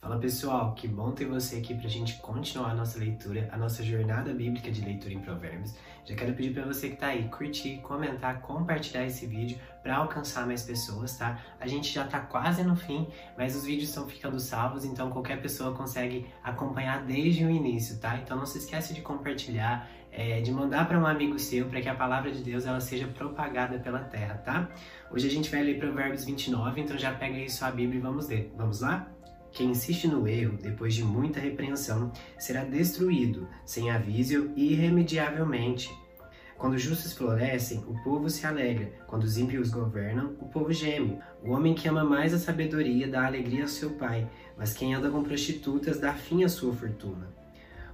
Fala pessoal, que bom ter você aqui para a gente continuar a nossa leitura, a nossa jornada bíblica de leitura em Provérbios. Já quero pedir para você que está aí curtir, comentar, compartilhar esse vídeo para alcançar mais pessoas, tá? A gente já está quase no fim, mas os vídeos estão ficando salvos, então qualquer pessoa consegue acompanhar desde o início, tá? Então não se esquece de compartilhar, é, de mandar para um amigo seu para que a palavra de Deus ela seja propagada pela terra, tá? Hoje a gente vai ler Provérbios 29, então já pega aí sua Bíblia e vamos ler. Vamos lá? Quem insiste no erro, depois de muita repreensão, será destruído, sem aviso e irremediavelmente. Quando os justos florescem, o povo se alegra. Quando os ímpios governam, o povo geme. O homem que ama mais a sabedoria dá alegria ao seu pai, mas quem anda com prostitutas dá fim à sua fortuna.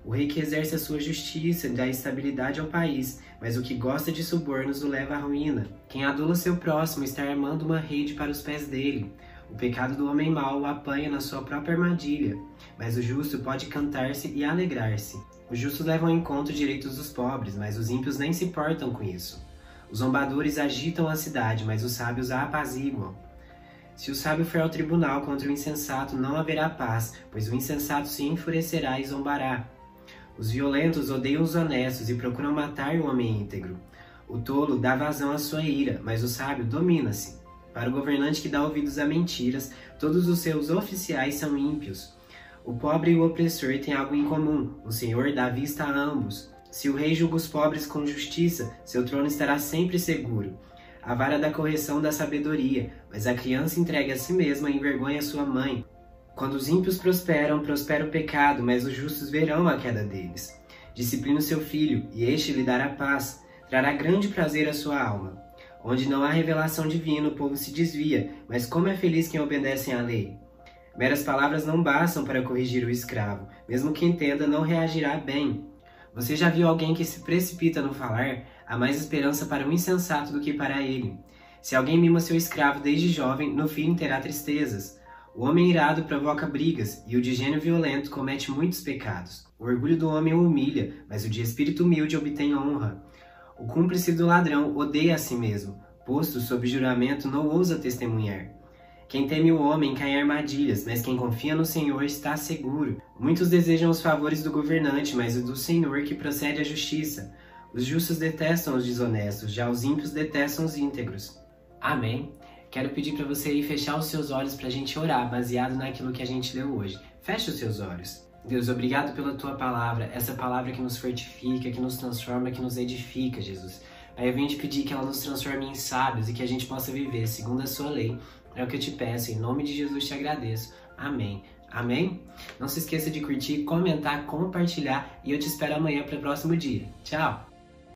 O rei que exerce a sua justiça dá estabilidade ao país, mas o que gosta de subornos o leva à ruína. Quem adula seu próximo está armando uma rede para os pés dele. O pecado do homem mau o apanha na sua própria armadilha, mas o justo pode cantar-se e alegrar-se. Os justos levam em conta os direitos dos pobres, mas os ímpios nem se portam com isso. Os zombadores agitam a cidade, mas os sábios a apaziguam. Se o sábio for ao tribunal contra o insensato, não haverá paz, pois o insensato se enfurecerá e zombará. Os violentos odeiam os honestos e procuram matar o homem íntegro. O tolo dá vazão à sua ira, mas o sábio domina-se. Para o governante que dá ouvidos a mentiras, todos os seus oficiais são ímpios. O pobre e o opressor têm algo em comum: o Senhor dá vista a ambos. Se o rei julga os pobres com justiça, seu trono estará sempre seguro. A vara da correção da sabedoria, mas a criança entregue a si mesma envergonha sua mãe. Quando os ímpios prosperam, prospera o pecado, mas os justos verão a queda deles. Disciplina o seu filho, e este lhe dará paz, trará grande prazer à sua alma. Onde não há revelação divina, o povo se desvia, mas como é feliz quem obedece à lei. Meras palavras não bastam para corrigir o escravo, mesmo que entenda, não reagirá bem. Você já viu alguém que se precipita no falar? Há mais esperança para o insensato do que para ele. Se alguém mima seu escravo desde jovem, no fim terá tristezas. O homem irado provoca brigas, e o de gênio violento comete muitos pecados. O orgulho do homem o humilha, mas o de espírito humilde obtém honra. O cúmplice do ladrão odeia a si mesmo, posto sob juramento não ousa testemunhar. Quem teme o homem cai em armadilhas, mas quem confia no Senhor está seguro. Muitos desejam os favores do governante, mas o do Senhor que procede a justiça. Os justos detestam os desonestos, já os ímpios detestam os íntegros. Amém. Quero pedir para você aí fechar os seus olhos para a gente orar, baseado naquilo que a gente leu hoje. Feche os seus olhos. Deus, obrigado pela tua palavra, essa palavra que nos fortifica, que nos transforma, que nos edifica, Jesus. Aí eu venho te pedir que ela nos transforme em sábios e que a gente possa viver segundo a sua lei. É o que eu te peço, em nome de Jesus te agradeço. Amém. Amém? Não se esqueça de curtir, comentar, compartilhar e eu te espero amanhã para o próximo dia. Tchau!